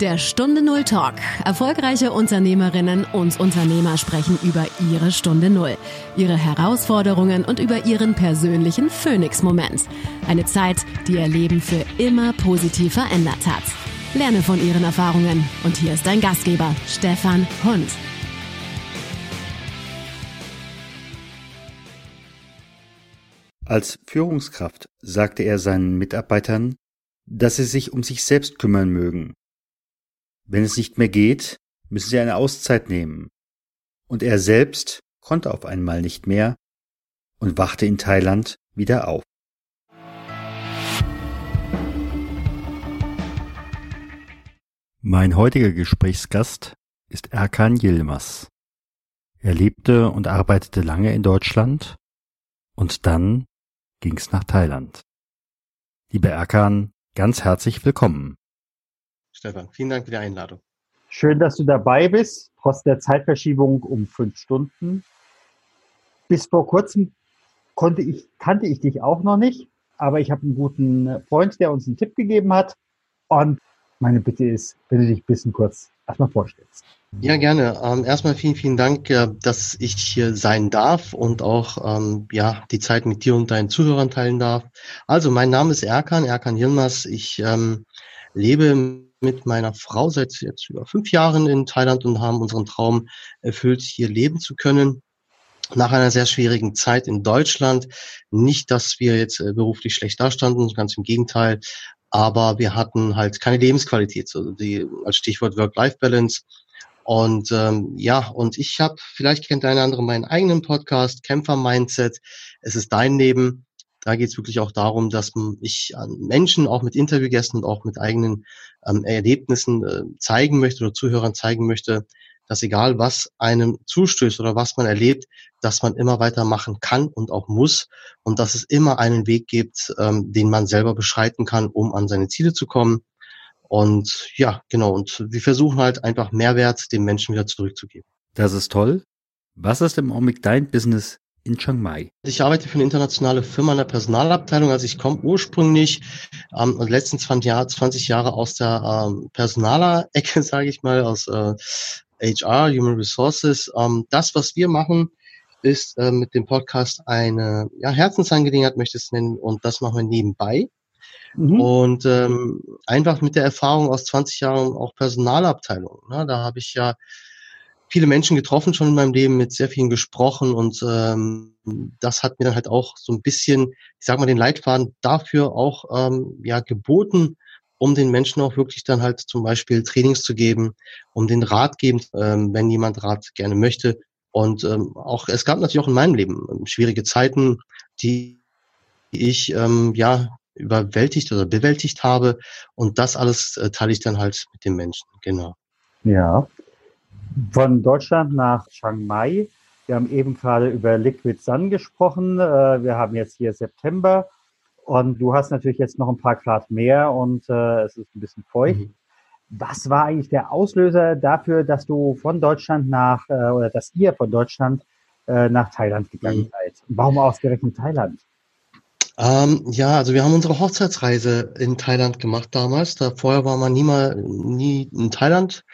Der Stunde Null Talk. Erfolgreiche Unternehmerinnen und Unternehmer sprechen über ihre Stunde Null, ihre Herausforderungen und über ihren persönlichen Phoenix-Moment. Eine Zeit, die ihr Leben für immer positiv verändert hat. Lerne von ihren Erfahrungen. Und hier ist dein Gastgeber, Stefan Hund. Als Führungskraft sagte er seinen Mitarbeitern, dass sie sich um sich selbst kümmern mögen. Wenn es nicht mehr geht, müssen sie eine Auszeit nehmen. Und er selbst konnte auf einmal nicht mehr und wachte in Thailand wieder auf. Mein heutiger Gesprächsgast ist Erkan Yilmaz. Er lebte und arbeitete lange in Deutschland und dann ging es nach Thailand. Lieber Erkan, ganz herzlich willkommen. Stefan, vielen Dank für die Einladung. Schön, dass du dabei bist, trotz der Zeitverschiebung um fünf Stunden. Bis vor kurzem konnte ich, kannte ich dich auch noch nicht, aber ich habe einen guten Freund, der uns einen Tipp gegeben hat. Und meine Bitte ist, wenn du dich ein bisschen kurz erstmal vorstellst. Ja, gerne. Ähm, erstmal vielen, vielen Dank, äh, dass ich hier sein darf und auch ähm, ja die Zeit mit dir und deinen Zuhörern teilen darf. Also, mein Name ist Erkan, Erkan Yilmaz. Ich ähm, lebe mit meiner Frau seit jetzt über fünf Jahren in Thailand und haben unseren Traum erfüllt, hier leben zu können. Nach einer sehr schwierigen Zeit in Deutschland. Nicht, dass wir jetzt äh, beruflich schlecht dastanden, ganz im Gegenteil aber wir hatten halt keine Lebensqualität, so die als Stichwort Work-Life-Balance. Und ähm, ja, und ich habe, vielleicht kennt einer andere meinen eigenen Podcast, Kämpfer-Mindset. Es ist dein Leben. Da geht es wirklich auch darum, dass ich an Menschen auch mit Interviewgästen und auch mit eigenen ähm, Erlebnissen äh, zeigen möchte oder Zuhörern zeigen möchte, dass egal was einem zustößt oder was man erlebt, dass man immer weitermachen kann und auch muss und dass es immer einen Weg gibt, ähm, den man selber beschreiten kann, um an seine Ziele zu kommen. Und ja, genau. Und wir versuchen halt einfach Mehrwert den Menschen wieder zurückzugeben. Das ist toll. Was ist im Augenblick dein Business in Chiang Mai? Ich arbeite für eine internationale Firma in der Personalabteilung. Also ich komme ursprünglich ähm, die letzten 20 Jahre, 20 Jahre aus der ähm, Personaler-Ecke, sage ich mal, aus äh, HR, Human Resources. Ähm, das, was wir machen, ist äh, mit dem Podcast eine ja, Herzensangelegenheit, möchte ich es nennen, und das machen wir nebenbei. Mhm. Und ähm, einfach mit der Erfahrung aus 20 Jahren auch Personalabteilung. Ne? Da habe ich ja viele Menschen getroffen schon in meinem Leben, mit sehr vielen gesprochen und ähm, das hat mir dann halt auch so ein bisschen, ich sag mal, den Leitfaden dafür auch ähm, ja geboten, um den Menschen auch wirklich dann halt zum Beispiel Trainings zu geben, um den Rat geben, ähm, wenn jemand Rat gerne möchte. Und ähm, auch es gab natürlich auch in meinem Leben ähm, schwierige Zeiten, die ich ähm, ja überwältigt oder bewältigt habe. Und das alles äh, teile ich dann halt mit den Menschen. Genau. Ja. Von Deutschland nach Chiang Mai. Wir haben eben gerade über Liquid Sun gesprochen. Äh, wir haben jetzt hier September. Und du hast natürlich jetzt noch ein paar Grad mehr und äh, es ist ein bisschen feucht. Mhm. Was war eigentlich der Auslöser dafür, dass du von Deutschland nach, äh, oder dass ihr von Deutschland nach Thailand gegangen mhm. seid? Warum ausgerechnet Thailand? Ähm, ja, also wir haben unsere Hochzeitsreise in Thailand gemacht damals. Da vorher war man nie mal nie in Thailand.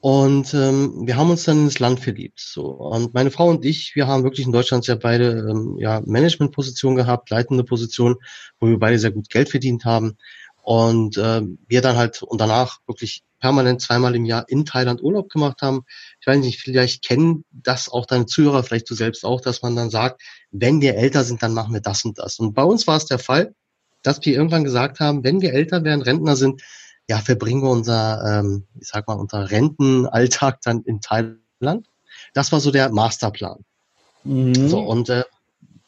Und ähm, wir haben uns dann ins Land verliebt. So. Und meine Frau und ich, wir haben wirklich in Deutschland ja beide ähm, ja, Managementpositionen gehabt, leitende Positionen, wo wir beide sehr gut Geld verdient haben. Und äh, wir dann halt und danach wirklich permanent zweimal im Jahr in Thailand Urlaub gemacht haben. Ich weiß nicht, vielleicht kennen das auch deine Zuhörer, vielleicht du selbst auch, dass man dann sagt, wenn wir älter sind, dann machen wir das und das. Und bei uns war es der Fall, dass wir irgendwann gesagt haben, wenn wir älter werden, Rentner sind, ja, verbringen wir unser, ähm, ich sag mal, unser Rentenalltag dann in Thailand. Das war so der Masterplan. Mhm. So, und äh,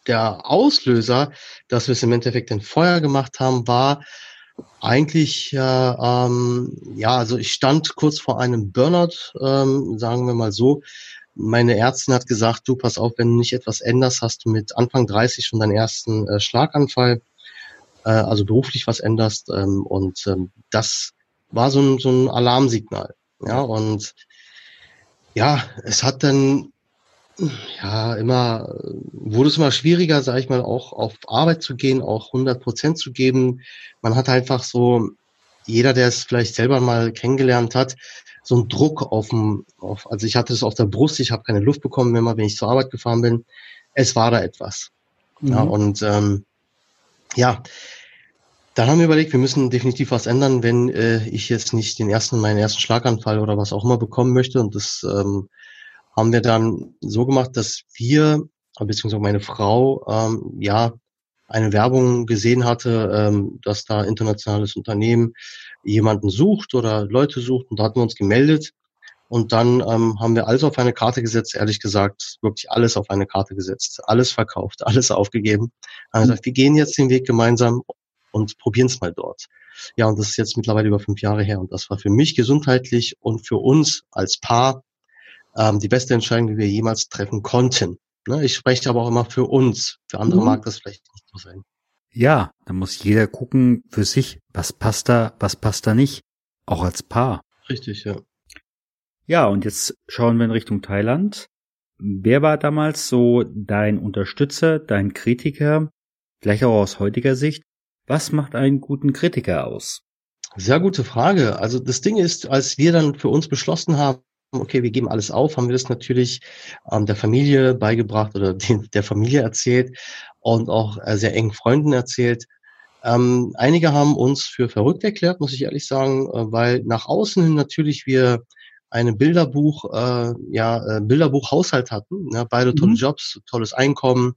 der Auslöser, dass wir es im Endeffekt in Feuer gemacht haben, war eigentlich, äh, ähm, ja, also ich stand kurz vor einem Burnout, ähm, sagen wir mal so. Meine Ärztin hat gesagt, du pass auf, wenn du nicht etwas änderst, hast du mit Anfang 30 schon deinen ersten äh, Schlaganfall äh, also beruflich was änderst. Ähm, und ähm, das war so ein, so ein Alarmsignal. Ja, und ja, es hat dann ja immer wurde es immer schwieriger, sage ich mal, auch auf Arbeit zu gehen, auch 100 Prozent zu geben. Man hat einfach so jeder, der es vielleicht selber mal kennengelernt hat, so ein Druck auf dem, auf, also ich hatte es auf der Brust, ich habe keine Luft bekommen, wenn, mal, wenn ich zur Arbeit gefahren bin. Es war da etwas. Mhm. Ja, und ähm, ja, dann haben wir überlegt, wir müssen definitiv was ändern, wenn äh, ich jetzt nicht den ersten, meinen ersten Schlaganfall oder was auch immer bekommen möchte. Und das ähm, haben wir dann so gemacht, dass wir, beziehungsweise meine Frau, ähm, ja, eine Werbung gesehen hatte, ähm, dass da internationales Unternehmen jemanden sucht oder Leute sucht und da hatten wir uns gemeldet und dann ähm, haben wir alles auf eine Karte gesetzt, ehrlich gesagt, wirklich alles auf eine Karte gesetzt, alles verkauft, alles aufgegeben. Haben gesagt, wir gehen jetzt den Weg gemeinsam und probieren es mal dort. Ja, und das ist jetzt mittlerweile über fünf Jahre her und das war für mich gesundheitlich und für uns als Paar ähm, die beste Entscheidung, die wir jemals treffen konnten. Ne? Ich spreche aber auch immer für uns. Für andere mhm. mag das vielleicht nicht so sein. Ja, da muss jeder gucken für sich, was passt da, was passt da nicht. Auch als Paar. Richtig, ja. Ja, und jetzt schauen wir in Richtung Thailand. Wer war damals so dein Unterstützer, dein Kritiker, vielleicht auch aus heutiger Sicht? Was macht einen guten Kritiker aus? Sehr gute Frage. Also das Ding ist, als wir dann für uns beschlossen haben, okay, wir geben alles auf, haben wir das natürlich ähm, der Familie beigebracht oder den, der Familie erzählt und auch äh, sehr engen Freunden erzählt. Ähm, einige haben uns für verrückt erklärt, muss ich ehrlich sagen, äh, weil nach außen hin natürlich wir eine Bilderbuch, äh, ja, äh, Bilderbuch-Haushalt hatten. Ja, beide tolle mhm. Jobs, tolles Einkommen,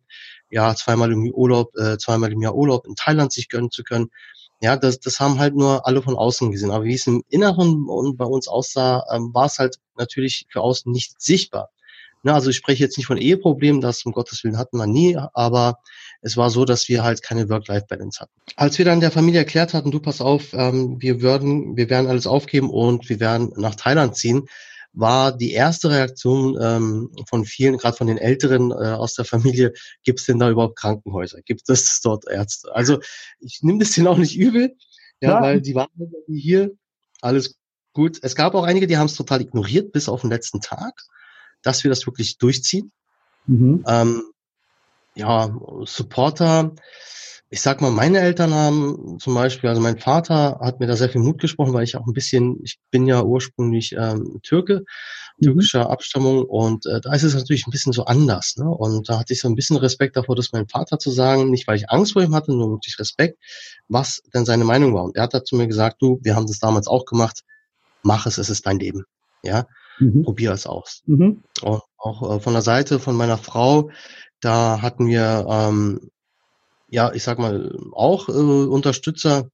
ja, zweimal im Urlaub, äh, zweimal im Jahr Urlaub in Thailand sich gönnen zu können. Ja, das, das haben halt nur alle von außen gesehen. Aber wie es im Inneren und bei uns aussah, ähm, war es halt natürlich für außen nicht sichtbar. Na, also ich spreche jetzt nicht von Eheproblemen, das um Gottes Willen hatten wir nie, aber es war so, dass wir halt keine Work-Life-Balance hatten. Als wir dann der Familie erklärt hatten, du pass auf, ähm, wir würden, wir werden alles aufgeben und wir werden nach Thailand ziehen, war die erste Reaktion ähm, von vielen, gerade von den Älteren äh, aus der Familie, gibt es denn da überhaupt Krankenhäuser? Gibt es dort Ärzte? Also ich nehme das denen auch nicht übel, ja, ja. weil die waren hier, alles gut. Es gab auch einige, die haben es total ignoriert, bis auf den letzten Tag, dass wir das wirklich durchziehen. Mhm. Ähm, ja, Supporter, ich sag mal, meine Eltern haben zum Beispiel, also mein Vater hat mir da sehr viel Mut gesprochen, weil ich auch ein bisschen, ich bin ja ursprünglich ähm, Türke, mhm. türkischer Abstammung und äh, da ist es natürlich ein bisschen so anders. Ne? Und da hatte ich so ein bisschen Respekt davor, das meinem Vater zu sagen, nicht weil ich Angst vor ihm hatte, nur wirklich Respekt, was denn seine Meinung war. Und er hat dazu mir gesagt, du, wir haben das damals auch gemacht, mach es, es ist dein Leben. Ja, mhm. probier es aus. Mhm. Und auch äh, von der Seite von meiner Frau, da hatten wir ähm, ja, ich sag mal, auch äh, Unterstützer,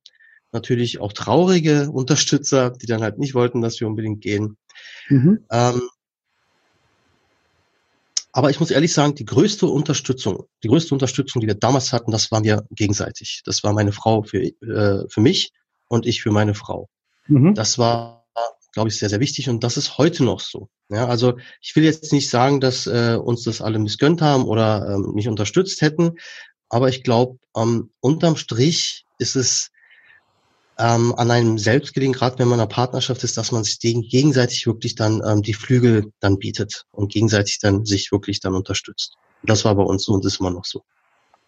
natürlich auch traurige Unterstützer, die dann halt nicht wollten, dass wir unbedingt gehen. Mhm. Ähm, aber ich muss ehrlich sagen, die größte Unterstützung, die größte Unterstützung, die wir damals hatten, das waren wir gegenseitig. Das war meine Frau für, äh, für mich und ich für meine Frau. Mhm. Das war, glaube ich, sehr, sehr wichtig und das ist heute noch so. Ja, also ich will jetzt nicht sagen, dass äh, uns das alle missgönnt haben oder ähm, nicht unterstützt hätten, aber ich glaube, ähm, unterm Strich ist es ähm, an einem selbst gelegen, gerade wenn man in einer Partnerschaft ist, dass man sich gegenseitig wirklich dann ähm, die Flügel dann bietet und gegenseitig dann sich wirklich dann unterstützt. Das war bei uns so und ist immer noch so.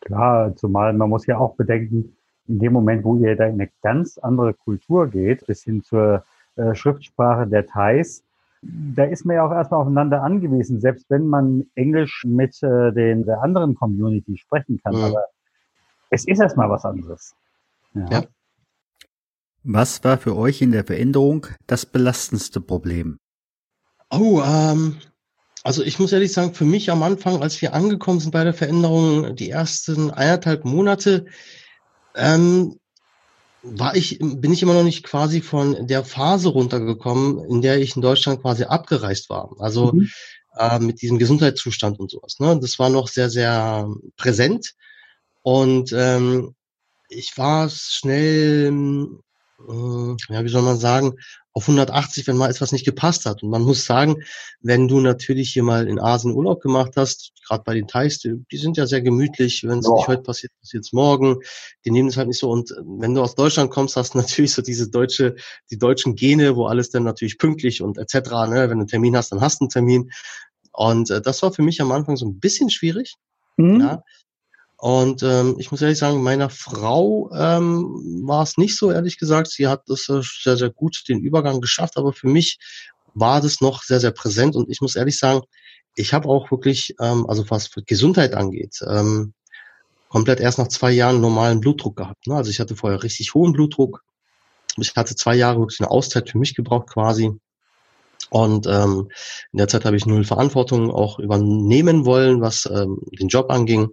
Klar, zumal man muss ja auch bedenken, in dem Moment, wo ihr da in eine ganz andere Kultur geht, bis hin zur äh, Schriftsprache der Thais, da ist man ja auch erstmal aufeinander angewiesen, selbst wenn man Englisch mit äh, den, der anderen Community sprechen kann. Mhm. Aber es ist erstmal was anderes. Ja. ja. Was war für euch in der Veränderung das belastendste Problem? Oh, ähm, also ich muss ehrlich sagen, für mich am Anfang, als wir angekommen sind bei der Veränderung, die ersten eineinhalb Monate, ähm, war ich, bin ich immer noch nicht quasi von der Phase runtergekommen, in der ich in Deutschland quasi abgereist war. Also mhm. äh, mit diesem Gesundheitszustand und sowas. Ne? Das war noch sehr, sehr präsent. Und ähm, ich war schnell äh, ja, wie soll man sagen, auf 180, wenn mal etwas nicht gepasst hat. Und man muss sagen, wenn du natürlich hier mal in Asien Urlaub gemacht hast, gerade bei den Thais, die, die, sind ja sehr gemütlich, wenn es nicht heute passiert, passiert es morgen. Die nehmen es halt nicht so. Und wenn du aus Deutschland kommst, hast du natürlich so diese deutsche, die deutschen Gene, wo alles dann natürlich pünktlich und etc. Ne? Wenn du einen Termin hast, dann hast du einen Termin. Und äh, das war für mich am Anfang so ein bisschen schwierig. Mhm. Ja. Und ähm, ich muss ehrlich sagen, meiner Frau ähm, war es nicht so, ehrlich gesagt. Sie hat das äh, sehr, sehr gut den Übergang geschafft, aber für mich war das noch sehr, sehr präsent. Und ich muss ehrlich sagen, ich habe auch wirklich, ähm, also was Gesundheit angeht, ähm, komplett erst nach zwei Jahren normalen Blutdruck gehabt. Ne? Also ich hatte vorher richtig hohen Blutdruck. Ich hatte zwei Jahre wirklich eine Auszeit für mich gebraucht quasi. Und ähm, in der Zeit habe ich null Verantwortung auch übernehmen wollen, was ähm, den Job anging.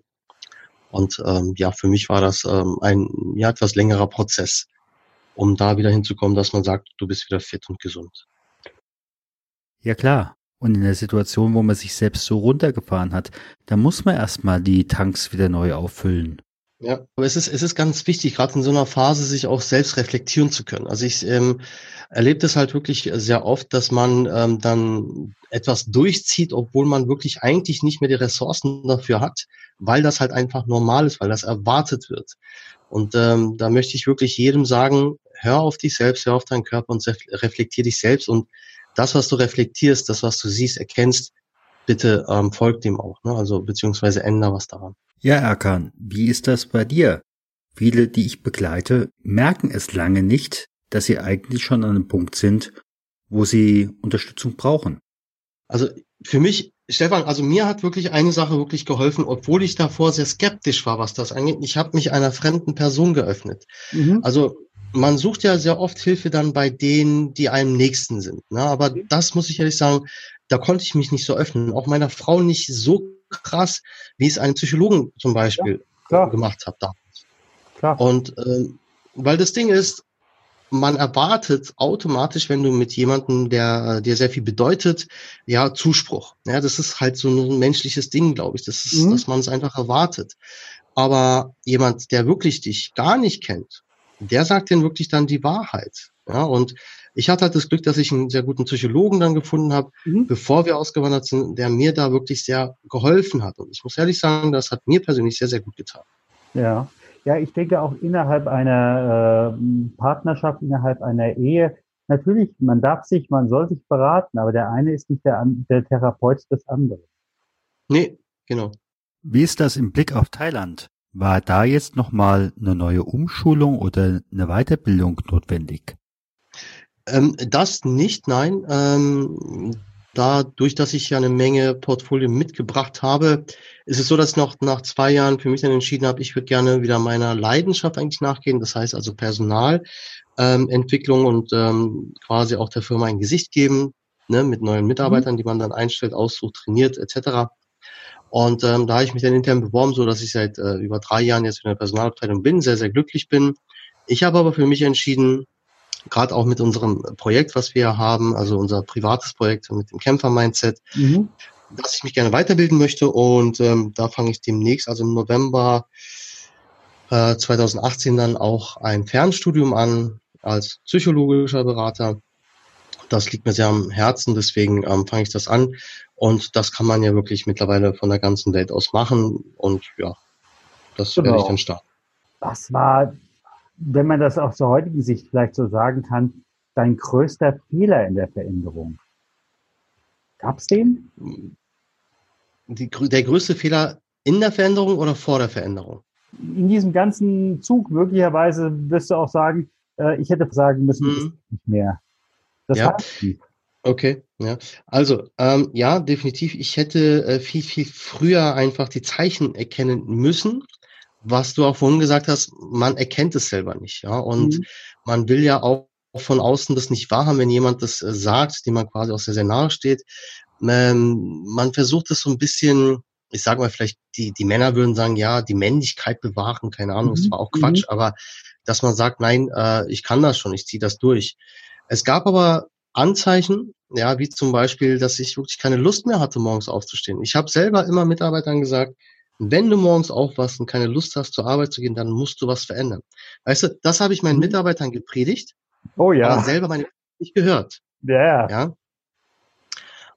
Und ähm, ja, für mich war das ähm, ein ja, etwas längerer Prozess, um da wieder hinzukommen, dass man sagt, du bist wieder fit und gesund. Ja klar. Und in der Situation, wo man sich selbst so runtergefahren hat, da muss man erstmal die Tanks wieder neu auffüllen. Ja, aber es ist, es ist ganz wichtig, gerade in so einer Phase sich auch selbst reflektieren zu können. Also ich ähm, erlebe das halt wirklich sehr oft, dass man ähm, dann etwas durchzieht, obwohl man wirklich eigentlich nicht mehr die Ressourcen dafür hat, weil das halt einfach normal ist, weil das erwartet wird. Und ähm, da möchte ich wirklich jedem sagen, hör auf dich selbst, hör auf deinen Körper und reflektier dich selbst und das, was du reflektierst, das, was du siehst, erkennst, bitte ähm, folgt dem auch, ne? also beziehungsweise änder was daran. Ja, Erkan, wie ist das bei dir? Viele, die ich begleite, merken es lange nicht, dass sie eigentlich schon an einem Punkt sind, wo sie Unterstützung brauchen. Also für mich, Stefan, also mir hat wirklich eine Sache wirklich geholfen, obwohl ich davor sehr skeptisch war, was das angeht. Ich habe mich einer fremden Person geöffnet. Mhm. Also man sucht ja sehr oft Hilfe dann bei denen, die einem nächsten sind. Ne? Aber mhm. das muss ich ehrlich sagen, da konnte ich mich nicht so öffnen. Auch meiner Frau nicht so krass, wie es einen Psychologen zum Beispiel ja, gemacht hat damals. Klar. Und ähm, weil das Ding ist, man erwartet automatisch, wenn du mit jemandem, der dir sehr viel bedeutet, ja, Zuspruch. Ja, das ist halt so ein menschliches Ding, glaube ich. Das ist, mhm. dass man es einfach erwartet. Aber jemand, der wirklich dich gar nicht kennt, der sagt dir wirklich dann die Wahrheit. Ja, und ich hatte halt das Glück, dass ich einen sehr guten Psychologen dann gefunden habe, mhm. bevor wir ausgewandert sind, der mir da wirklich sehr geholfen hat. Und ich muss ehrlich sagen, das hat mir persönlich sehr, sehr gut getan. Ja, ja, ich denke auch innerhalb einer äh, Partnerschaft, innerhalb einer Ehe, natürlich, man darf sich, man soll sich beraten, aber der eine ist nicht der, der Therapeut des anderen. Nee, genau. Wie ist das im Blick auf Thailand? War da jetzt nochmal eine neue Umschulung oder eine Weiterbildung notwendig? Ähm, das nicht, nein. Ähm, dadurch, dass ich ja eine Menge Portfolio mitgebracht habe, ist es so, dass ich noch nach zwei Jahren für mich dann entschieden habe, ich würde gerne wieder meiner Leidenschaft eigentlich nachgehen. Das heißt also Personalentwicklung ähm, und ähm, quasi auch der Firma ein Gesicht geben, ne, mit neuen Mitarbeitern, mhm. die man dann einstellt, aussucht, trainiert etc. Und ähm, da habe ich mich dann intern beworben, so dass ich seit äh, über drei Jahren jetzt in der Personalabteilung bin, sehr, sehr glücklich bin. Ich habe aber für mich entschieden, gerade auch mit unserem Projekt, was wir haben, also unser privates Projekt mit dem Kämpfer-Mindset, mhm. dass ich mich gerne weiterbilden möchte. Und ähm, da fange ich demnächst, also im November äh, 2018 dann auch ein Fernstudium an als psychologischer Berater. Das liegt mir sehr am Herzen, deswegen ähm, fange ich das an. Und das kann man ja wirklich mittlerweile von der ganzen Welt aus machen. Und ja, das genau. werde ich dann starten. Was war, wenn man das aus der heutigen Sicht vielleicht so sagen kann, dein größter Fehler in der Veränderung? Gab es den? Die, der größte Fehler in der Veränderung oder vor der Veränderung? In diesem ganzen Zug möglicherweise wirst du auch sagen, äh, ich hätte sagen müssen, mhm. nicht mehr. Das ja. Okay, ja. Also, ähm, ja, definitiv. Ich hätte äh, viel, viel früher einfach die Zeichen erkennen müssen. Was du auch vorhin gesagt hast, man erkennt es selber nicht, ja. Und mhm. man will ja auch von außen das nicht wahrhaben, wenn jemand das äh, sagt, dem man quasi auch sehr, sehr nahe steht. Ähm, man versucht es so ein bisschen, ich sage mal vielleicht, die, die Männer würden sagen, ja, die Männlichkeit bewahren, keine Ahnung, mhm. das war auch Quatsch, mhm. aber dass man sagt, nein, äh, ich kann das schon, ich ziehe das durch. Es gab aber Anzeichen, ja, wie zum Beispiel, dass ich wirklich keine Lust mehr hatte, morgens aufzustehen. Ich habe selber immer Mitarbeitern gesagt, wenn du morgens aufwachst und keine Lust hast, zur Arbeit zu gehen, dann musst du was verändern. Weißt du, das habe ich meinen mhm. Mitarbeitern gepredigt. Oh ja. Aber selber meine nicht gehört. Yeah. Ja.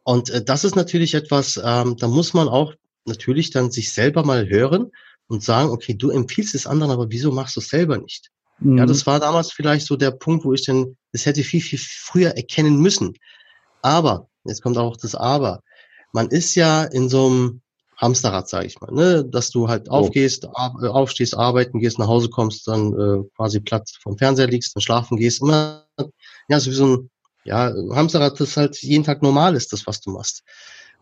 Und äh, das ist natürlich etwas, ähm, da muss man auch natürlich dann sich selber mal hören und sagen, okay, du empfiehlst es anderen, aber wieso machst du es selber nicht? Mhm. Ja, das war damals vielleicht so der Punkt, wo ich dann, das hätte viel, viel früher erkennen müssen. Aber, jetzt kommt auch das Aber, man ist ja in so einem Hamsterrad, sage ich mal, ne? dass du halt aufgehst, ar aufstehst, arbeiten gehst, nach Hause kommst, dann äh, quasi platt vom Fernseher liegst, dann schlafen gehst, immer, ja, so wie so ein ja, Hamsterrad, das halt jeden Tag normal ist, das, was du machst.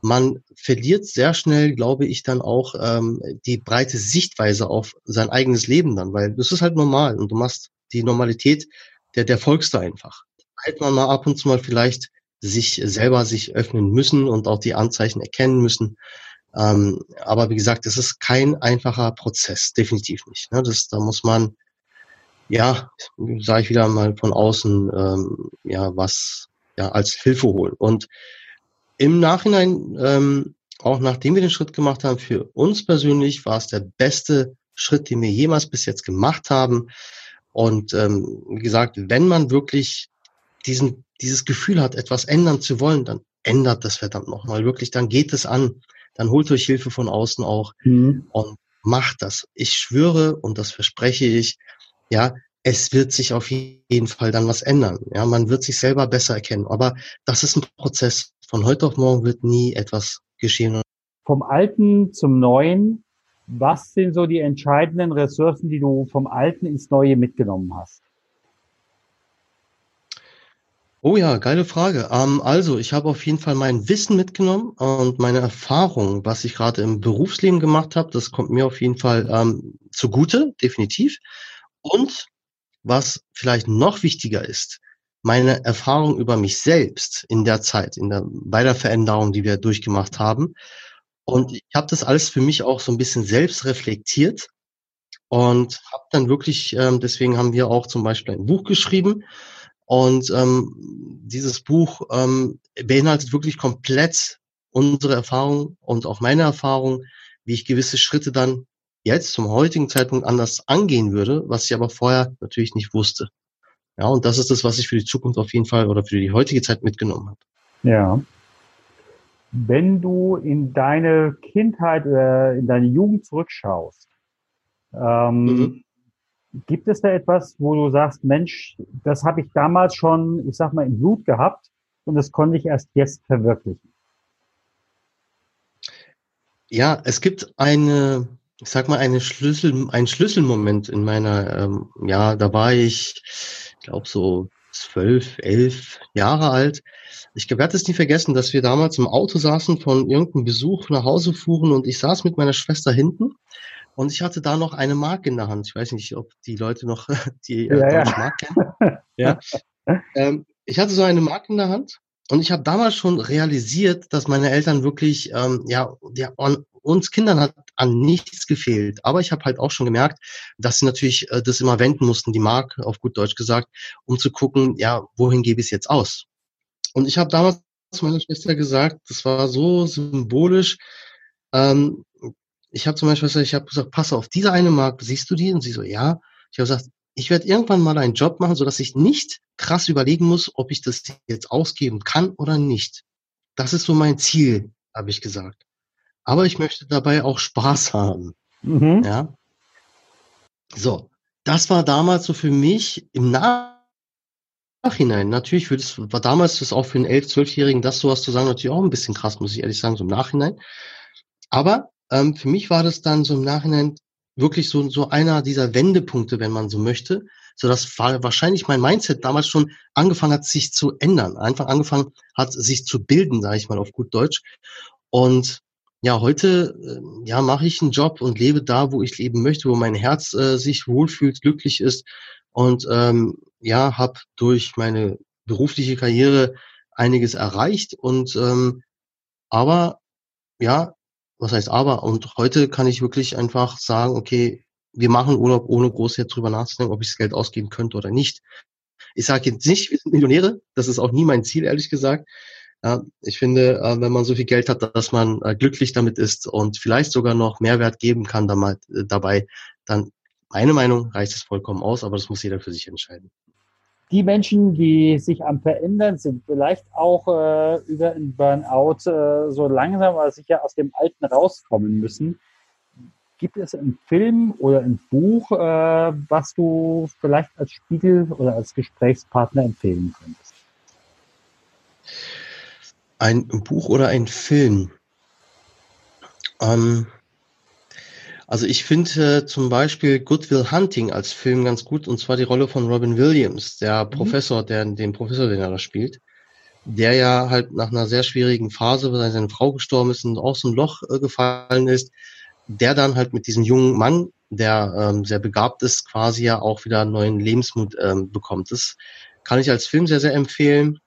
Man verliert sehr schnell, glaube ich, dann auch ähm, die breite Sichtweise auf sein eigenes Leben dann, weil das ist halt normal und du machst die Normalität, der, der folgst du einfach. Halt man mal ab und zu mal vielleicht sich selber sich öffnen müssen und auch die Anzeichen erkennen müssen. Ähm, aber wie gesagt, es ist kein einfacher Prozess, definitiv nicht. Ne? Das, da muss man, ja, sage ich wieder mal von außen, ähm, ja, was ja als Hilfe holen. Und im Nachhinein, ähm, auch nachdem wir den Schritt gemacht haben, für uns persönlich war es der beste Schritt, den wir jemals bis jetzt gemacht haben. Und ähm, wie gesagt, wenn man wirklich diesen, dieses Gefühl hat, etwas ändern zu wollen, dann ändert das verdammt nochmal wirklich, dann geht es an, dann holt euch Hilfe von außen auch mhm. und macht das. Ich schwöre und das verspreche ich, ja, es wird sich auf jeden Fall dann was ändern. Ja, man wird sich selber besser erkennen. Aber das ist ein Prozess. Von heute auf morgen wird nie etwas geschehen. Vom Alten zum Neuen, was sind so die entscheidenden Ressourcen, die du vom Alten ins Neue mitgenommen hast? Oh ja, geile Frage. Ähm, also, ich habe auf jeden Fall mein Wissen mitgenommen und meine Erfahrung, was ich gerade im Berufsleben gemacht habe, das kommt mir auf jeden Fall ähm, zugute, definitiv. Und was vielleicht noch wichtiger ist, meine Erfahrung über mich selbst in der Zeit, in der, bei der Veränderung, die wir durchgemacht haben. Und ich habe das alles für mich auch so ein bisschen selbst reflektiert und habe dann wirklich, ähm, deswegen haben wir auch zum Beispiel ein Buch geschrieben, und ähm, dieses Buch ähm, beinhaltet wirklich komplett unsere Erfahrung und auch meine Erfahrung, wie ich gewisse Schritte dann jetzt zum heutigen Zeitpunkt anders angehen würde, was ich aber vorher natürlich nicht wusste. Ja, und das ist das, was ich für die Zukunft auf jeden Fall oder für die heutige Zeit mitgenommen habe. Ja. Wenn du in deine Kindheit, äh, in deine Jugend zurückschaust, ähm, mhm. Gibt es da etwas, wo du sagst, Mensch, das habe ich damals schon, ich sag mal, im Blut gehabt und das konnte ich erst jetzt verwirklichen? Ja, es gibt eine, ich sag mal, eine Schlüssel, ein Schlüsselmoment in meiner, ähm, ja, da war ich, ich glaube so zwölf, elf Jahre alt. Ich werde es nie vergessen, dass wir damals im Auto saßen, von irgendeinem Besuch nach Hause fuhren und ich saß mit meiner Schwester hinten und ich hatte da noch eine Mark in der Hand. Ich weiß nicht, ob die Leute noch die äh, ja, ja. Mark kennen. ja. Ähm, ich hatte so eine Mark in der Hand und ich habe damals schon realisiert, dass meine Eltern wirklich, ähm, ja, ja an, uns Kindern hat an nichts gefehlt. Aber ich habe halt auch schon gemerkt, dass sie natürlich äh, das immer wenden mussten, die Mark, auf gut Deutsch gesagt, um zu gucken, ja, wohin gebe ich es jetzt aus? Und ich habe damals zu meiner Schwester gesagt, das war so symbolisch, ähm, ich habe zum Beispiel ich habe gesagt, pass auf, diese eine Mark, siehst du die? Und sie so, ja. Ich habe gesagt, ich werde irgendwann mal einen Job machen, so dass ich nicht krass überlegen muss, ob ich das jetzt ausgeben kann oder nicht. Das ist so mein Ziel, habe ich gesagt. Aber ich möchte dabei auch Spaß haben. Mhm. Ja. So, das war damals so für mich im Nachhinein. Natürlich für das, war damals das auch für einen 11-, 12-Jährigen, das sowas zu sagen, natürlich auch ein bisschen krass, muss ich ehrlich sagen, so im Nachhinein. Aber ähm, für mich war das dann so im Nachhinein wirklich so, so einer dieser Wendepunkte, wenn man so möchte, so dass wahrscheinlich mein Mindset damals schon angefangen hat, sich zu ändern, einfach angefangen hat, sich zu bilden, sage ich mal auf gut Deutsch. Und ja, heute äh, ja mache ich einen Job und lebe da, wo ich leben möchte, wo mein Herz äh, sich wohlfühlt, glücklich ist und ähm, ja, habe durch meine berufliche Karriere einiges erreicht und ähm, aber ja, was heißt aber? Und heute kann ich wirklich einfach sagen, okay, wir machen Urlaub, ohne groß jetzt drüber nachzudenken, ob ich das Geld ausgeben könnte oder nicht. Ich sage jetzt nicht, wir sind Millionäre. Das ist auch nie mein Ziel, ehrlich gesagt. Ich finde, äh, wenn man so viel Geld hat, dass man äh, glücklich damit ist und vielleicht sogar noch Mehrwert geben kann äh, dabei, dann meine Meinung reicht es vollkommen aus, aber das muss jeder für sich entscheiden die Menschen, die sich am Verändern sind, vielleicht auch äh, über ein Burnout äh, so langsam aber sicher aus dem Alten rauskommen müssen. Gibt es einen Film oder ein Buch, äh, was du vielleicht als Spiegel oder als Gesprächspartner empfehlen könntest? Ein Buch oder ein Film? Ähm, also ich finde äh, zum Beispiel Good Will Hunting als Film ganz gut, und zwar die Rolle von Robin Williams, der mhm. Professor, der den Professor, den er da spielt, der ja halt nach einer sehr schwierigen Phase, weil seine Frau gestorben ist und so ein Loch äh, gefallen ist, der dann halt mit diesem jungen Mann, der ähm, sehr begabt ist, quasi ja auch wieder neuen Lebensmut ähm, bekommt. Das kann ich als Film sehr, sehr empfehlen.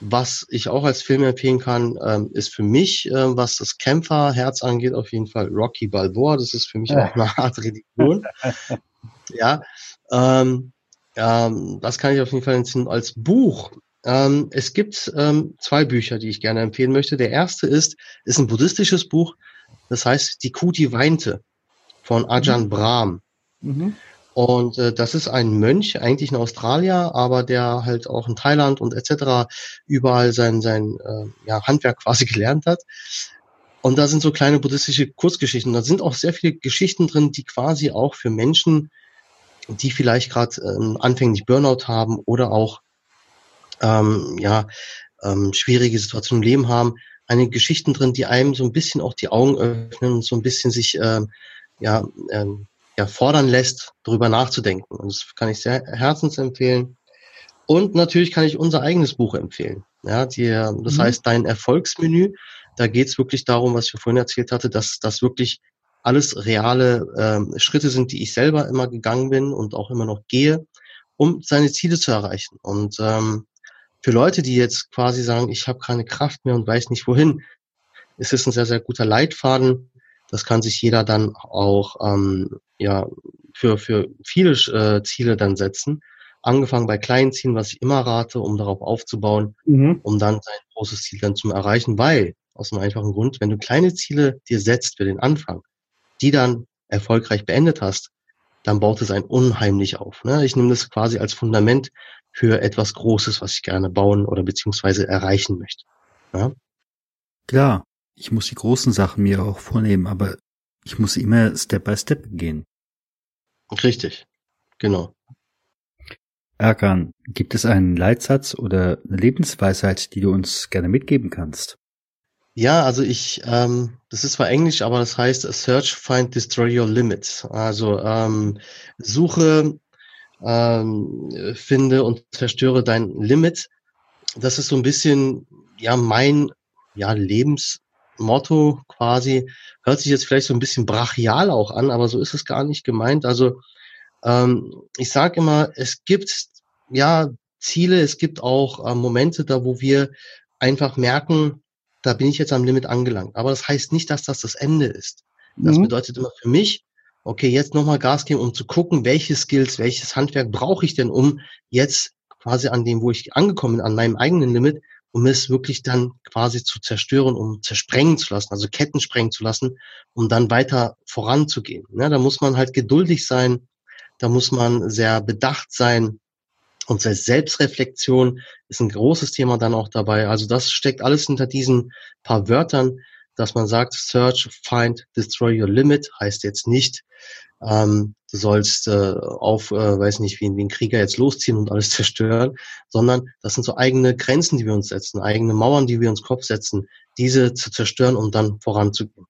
Was ich auch als Film empfehlen kann, ähm, ist für mich, äh, was das Kämpferherz angeht, auf jeden Fall Rocky Balboa. Das ist für mich auch eine Art Religion. ja, ähm, ähm, das kann ich auf jeden Fall empfehlen. Als Buch. Ähm, es gibt ähm, zwei Bücher, die ich gerne empfehlen möchte. Der erste ist, ist ein buddhistisches Buch. Das heißt, Die Kuh, die weinte von Ajahn mhm. Brahm. Mhm. Und äh, das ist ein Mönch, eigentlich ein Australier, aber der halt auch in Thailand und etc. überall sein, sein äh, ja, Handwerk quasi gelernt hat. Und da sind so kleine buddhistische Kurzgeschichten. Da sind auch sehr viele Geschichten drin, die quasi auch für Menschen, die vielleicht gerade ähm, anfänglich Burnout haben oder auch ähm, ja ähm, schwierige Situationen im Leben haben, einige Geschichten drin, die einem so ein bisschen auch die Augen öffnen und so ein bisschen sich ähm, ja ähm, ja, fordern lässt, darüber nachzudenken. Und das kann ich sehr herzensempfehlen. Und natürlich kann ich unser eigenes Buch empfehlen. Ja, die, das mhm. heißt Dein Erfolgsmenü. Da geht es wirklich darum, was ich vorhin erzählt hatte, dass das wirklich alles reale ähm, Schritte sind, die ich selber immer gegangen bin und auch immer noch gehe, um seine Ziele zu erreichen. Und ähm, für Leute, die jetzt quasi sagen, ich habe keine Kraft mehr und weiß nicht wohin, ist es ein sehr, sehr guter Leitfaden, das kann sich jeder dann auch ähm, ja für, für viele äh, Ziele dann setzen. Angefangen bei kleinen Zielen, was ich immer rate, um darauf aufzubauen, mhm. um dann sein großes Ziel dann zu erreichen, weil aus einem einfachen Grund, wenn du kleine Ziele dir setzt für den Anfang, die dann erfolgreich beendet hast, dann baut es ein unheimlich auf. Ne? Ich nehme das quasi als Fundament für etwas Großes, was ich gerne bauen oder beziehungsweise erreichen möchte. Ja? Klar, ich muss die großen Sachen mir auch vornehmen, aber ich muss immer Step by Step gehen. Richtig, genau. Erkan, gibt es einen Leitsatz oder eine Lebensweisheit, die du uns gerne mitgeben kannst? Ja, also ich, ähm, das ist zwar Englisch, aber das heißt Search, Find, Destroy Your Limits. Also ähm, suche, ähm, finde und zerstöre dein Limit. Das ist so ein bisschen ja mein ja Lebens Motto quasi. Hört sich jetzt vielleicht so ein bisschen brachial auch an, aber so ist es gar nicht gemeint. Also ähm, ich sage immer, es gibt ja Ziele, es gibt auch äh, Momente da, wo wir einfach merken, da bin ich jetzt am Limit angelangt. Aber das heißt nicht, dass das das Ende ist. Das mhm. bedeutet immer für mich, okay, jetzt nochmal Gas geben, um zu gucken, welche Skills, welches Handwerk brauche ich denn, um jetzt quasi an dem, wo ich angekommen bin, an meinem eigenen Limit, um es wirklich dann quasi zu zerstören, um zersprengen zu lassen, also Ketten sprengen zu lassen, um dann weiter voranzugehen. Ja, da muss man halt geduldig sein, da muss man sehr bedacht sein. Und Selbstreflexion ist ein großes Thema dann auch dabei. Also das steckt alles hinter diesen paar Wörtern, dass man sagt, search, find, destroy your limit, heißt jetzt nicht, ähm, sollst äh, auf, äh, weiß nicht, wie, wie ein Krieger jetzt losziehen und alles zerstören, sondern das sind so eigene Grenzen, die wir uns setzen, eigene Mauern, die wir uns Kopf setzen, diese zu zerstören, um dann voranzugehen.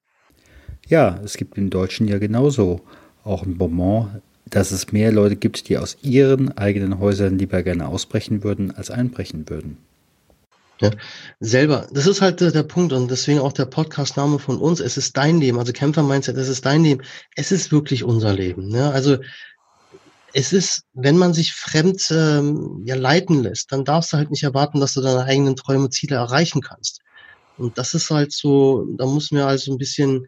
Ja, es gibt im Deutschen ja genauso auch ein Bonbon, dass es mehr Leute gibt, die aus ihren eigenen Häusern lieber gerne ausbrechen würden, als einbrechen würden. Ja, selber. Das ist halt der, der Punkt und deswegen auch der Podcast-Name von uns. Es ist dein Leben. Also Kämpfer-Mindset, es ist dein Leben. Es ist wirklich unser Leben. Ne? Also es ist, wenn man sich fremd ähm, ja, leiten lässt, dann darfst du halt nicht erwarten, dass du deine eigenen Träume, Ziele erreichen kannst. Und das ist halt so, da muss mir also ein bisschen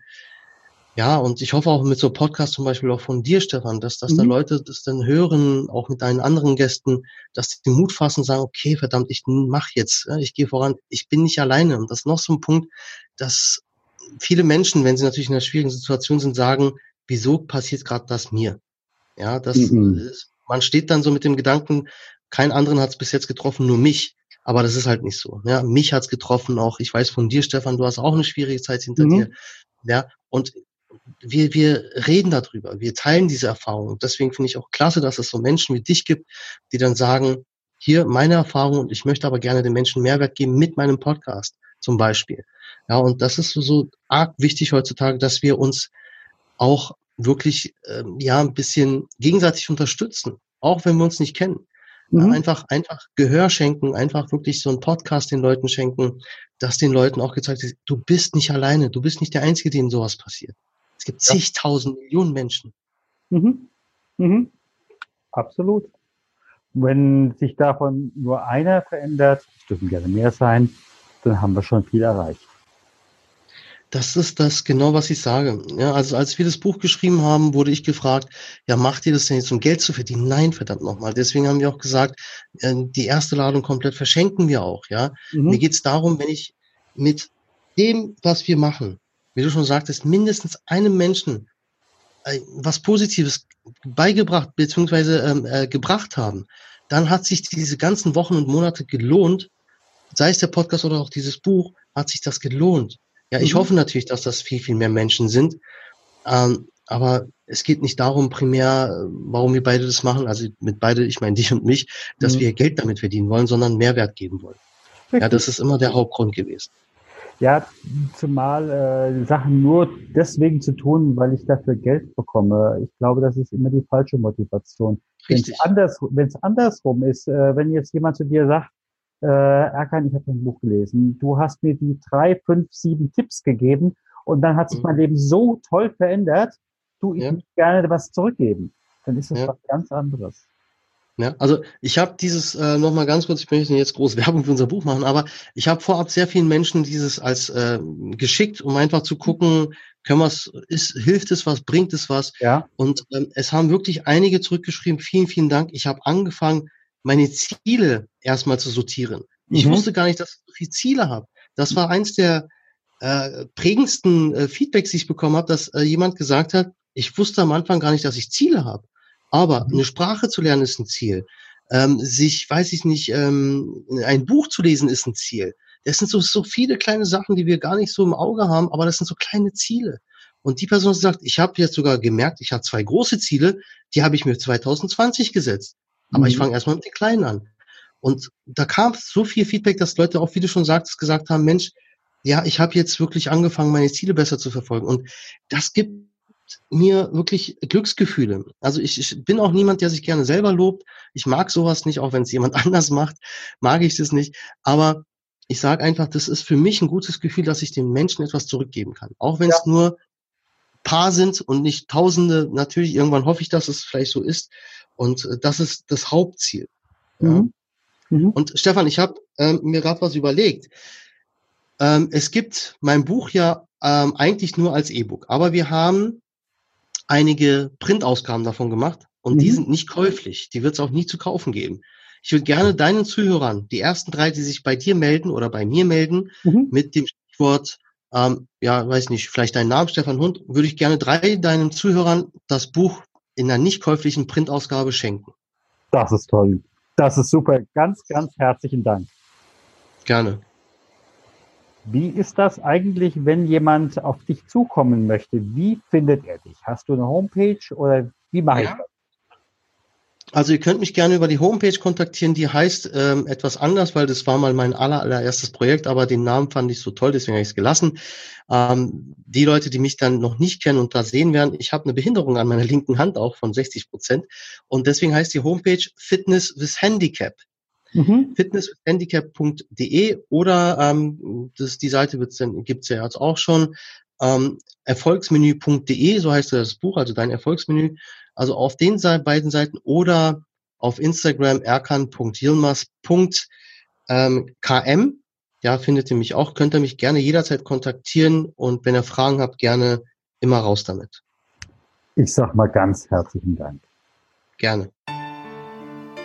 ja, und ich hoffe auch mit so Podcast zum Beispiel auch von dir, Stefan, dass, dass mhm. da Leute das dann hören, auch mit deinen anderen Gästen, dass die Mut fassen und sagen, okay, verdammt, ich mach jetzt, ich gehe voran, ich bin nicht alleine. Und das ist noch so ein Punkt, dass viele Menschen, wenn sie natürlich in einer schwierigen Situation sind, sagen, wieso passiert gerade das mir? Ja, das mhm. ist, man steht dann so mit dem Gedanken, kein anderen hat es bis jetzt getroffen, nur mich. Aber das ist halt nicht so. Ja, mich hat's getroffen, auch ich weiß von dir, Stefan, du hast auch eine schwierige Zeit hinter mhm. dir. Ja, und wir, wir reden darüber, wir teilen diese Erfahrung. deswegen finde ich auch klasse, dass es so Menschen wie dich gibt, die dann sagen, hier meine Erfahrung und ich möchte aber gerne den Menschen Mehrwert geben mit meinem Podcast. zum Beispiel. Ja, und das ist so, so arg wichtig heutzutage, dass wir uns auch wirklich ähm, ja ein bisschen gegenseitig unterstützen, auch wenn wir uns nicht kennen. Mhm. Einfach, einfach Gehör schenken, einfach wirklich so einen Podcast den Leuten schenken, dass den Leuten auch gezeigt ist, du bist nicht alleine, du bist nicht der Einzige, dem sowas passiert. Es gibt ja. zigtausend Millionen Menschen. Mhm. Mhm. Absolut. Wenn sich davon nur einer verändert, es dürfen gerne mehr sein, dann haben wir schon viel erreicht. Das ist das genau, was ich sage. Ja, also als wir das Buch geschrieben haben, wurde ich gefragt, ja, macht ihr das denn jetzt, um Geld zu verdienen? Nein, verdammt nochmal. Deswegen haben wir auch gesagt, äh, die erste Ladung komplett verschenken wir auch. Ja, mhm. mir geht's darum, wenn ich mit dem, was wir machen, wie du schon sagtest, mindestens einem Menschen äh, was Positives beigebracht bzw. Ähm, äh, gebracht haben, dann hat sich diese ganzen Wochen und Monate gelohnt, sei es der Podcast oder auch dieses Buch, hat sich das gelohnt. Ja, ich mhm. hoffe natürlich, dass das viel, viel mehr Menschen sind. Ähm, aber es geht nicht darum primär, warum wir beide das machen, also mit beide, ich meine dich und mich, dass mhm. wir Geld damit verdienen wollen, sondern Mehrwert geben wollen. Richtig. Ja, das ist immer der Hauptgrund gewesen. Ja, zumal äh, Sachen nur deswegen zu tun, weil ich dafür Geld bekomme. Ich glaube, das ist immer die falsche Motivation. Wenn es anders, wenn's andersrum ist, äh, wenn jetzt jemand zu dir sagt, äh, Erkan, ich habe ein Buch gelesen. Du hast mir die drei, fünf, sieben Tipps gegeben und dann hat sich mhm. mein Leben so toll verändert. Du, ich ja. möchte gerne was zurückgeben. Dann ist das ja. was ganz anderes. Ja, also ich habe dieses äh, noch mal ganz kurz, ich möchte jetzt groß Werbung für unser Buch machen, aber ich habe vorab sehr vielen Menschen dieses als äh, geschickt, um einfach zu gucken, können was ist hilft es was, bringt es was? Ja. Und ähm, es haben wirklich einige zurückgeschrieben. Vielen, vielen Dank. Ich habe angefangen meine Ziele erstmal zu sortieren. Ich mhm. wusste gar nicht, dass ich so viele Ziele habe. Das war eins der äh, prägendsten äh, Feedbacks, die ich bekommen habe, dass äh, jemand gesagt hat, ich wusste am Anfang gar nicht, dass ich Ziele habe. Aber mhm. eine Sprache zu lernen ist ein Ziel. Ähm, sich, weiß ich nicht, ähm, ein Buch zu lesen ist ein Ziel. Das sind so, so viele kleine Sachen, die wir gar nicht so im Auge haben, aber das sind so kleine Ziele. Und die Person sagt, ich habe jetzt sogar gemerkt, ich habe zwei große Ziele, die habe ich mir 2020 gesetzt. Aber mhm. ich fange erstmal mit den Kleinen an. Und da kam so viel Feedback, dass Leute auch, wie du schon sagst, gesagt haben, Mensch, ja, ich habe jetzt wirklich angefangen, meine Ziele besser zu verfolgen. Und das gibt mir wirklich Glücksgefühle. Also ich, ich bin auch niemand, der sich gerne selber lobt. Ich mag sowas nicht, auch wenn es jemand anders macht, mag ich das nicht. Aber ich sage einfach, das ist für mich ein gutes Gefühl, dass ich den Menschen etwas zurückgeben kann. Auch wenn es ja. nur paar sind und nicht Tausende. Natürlich, irgendwann hoffe ich, dass es vielleicht so ist. Und äh, das ist das Hauptziel. Ja. Mhm. Mhm. Und Stefan, ich habe ähm, mir gerade was überlegt. Ähm, es gibt mein Buch ja ähm, eigentlich nur als E-Book, aber wir haben einige Printausgaben davon gemacht und mhm. die sind nicht käuflich. Die wird es auch nie zu kaufen geben. Ich würde gerne deinen Zuhörern, die ersten drei, die sich bei dir melden oder bei mir melden, mhm. mit dem Stichwort, ähm, ja, weiß nicht, vielleicht deinen Namen, Stefan Hund, würde ich gerne drei deinen Zuhörern das Buch in einer nicht käuflichen Printausgabe schenken. Das ist toll. Das ist super. Ganz, ganz herzlichen Dank. Gerne. Wie ist das eigentlich, wenn jemand auf dich zukommen möchte? Wie findet er dich? Hast du eine Homepage oder wie mache ja. ich das? Also ihr könnt mich gerne über die Homepage kontaktieren, die heißt ähm, etwas anders, weil das war mal mein aller, allererstes Projekt, aber den Namen fand ich so toll, deswegen habe ich es gelassen. Ähm, die Leute, die mich dann noch nicht kennen und da sehen werden, ich habe eine Behinderung an meiner linken Hand auch von 60 Prozent und deswegen heißt die Homepage Fitness with Handicap. Mhm. fitnesshandicap.de oder ähm, das, die Seite dann, gibt's ja jetzt auch schon ähm, erfolgsmenü.de, so heißt das Buch, also dein Erfolgsmenü. Also auf den beiden Seiten oder auf Instagram erkan.yilmaz.km. Ja, findet ihr mich auch. Könnt ihr mich gerne jederzeit kontaktieren und wenn ihr Fragen habt, gerne immer raus damit. Ich sag mal ganz herzlichen Dank. Gerne.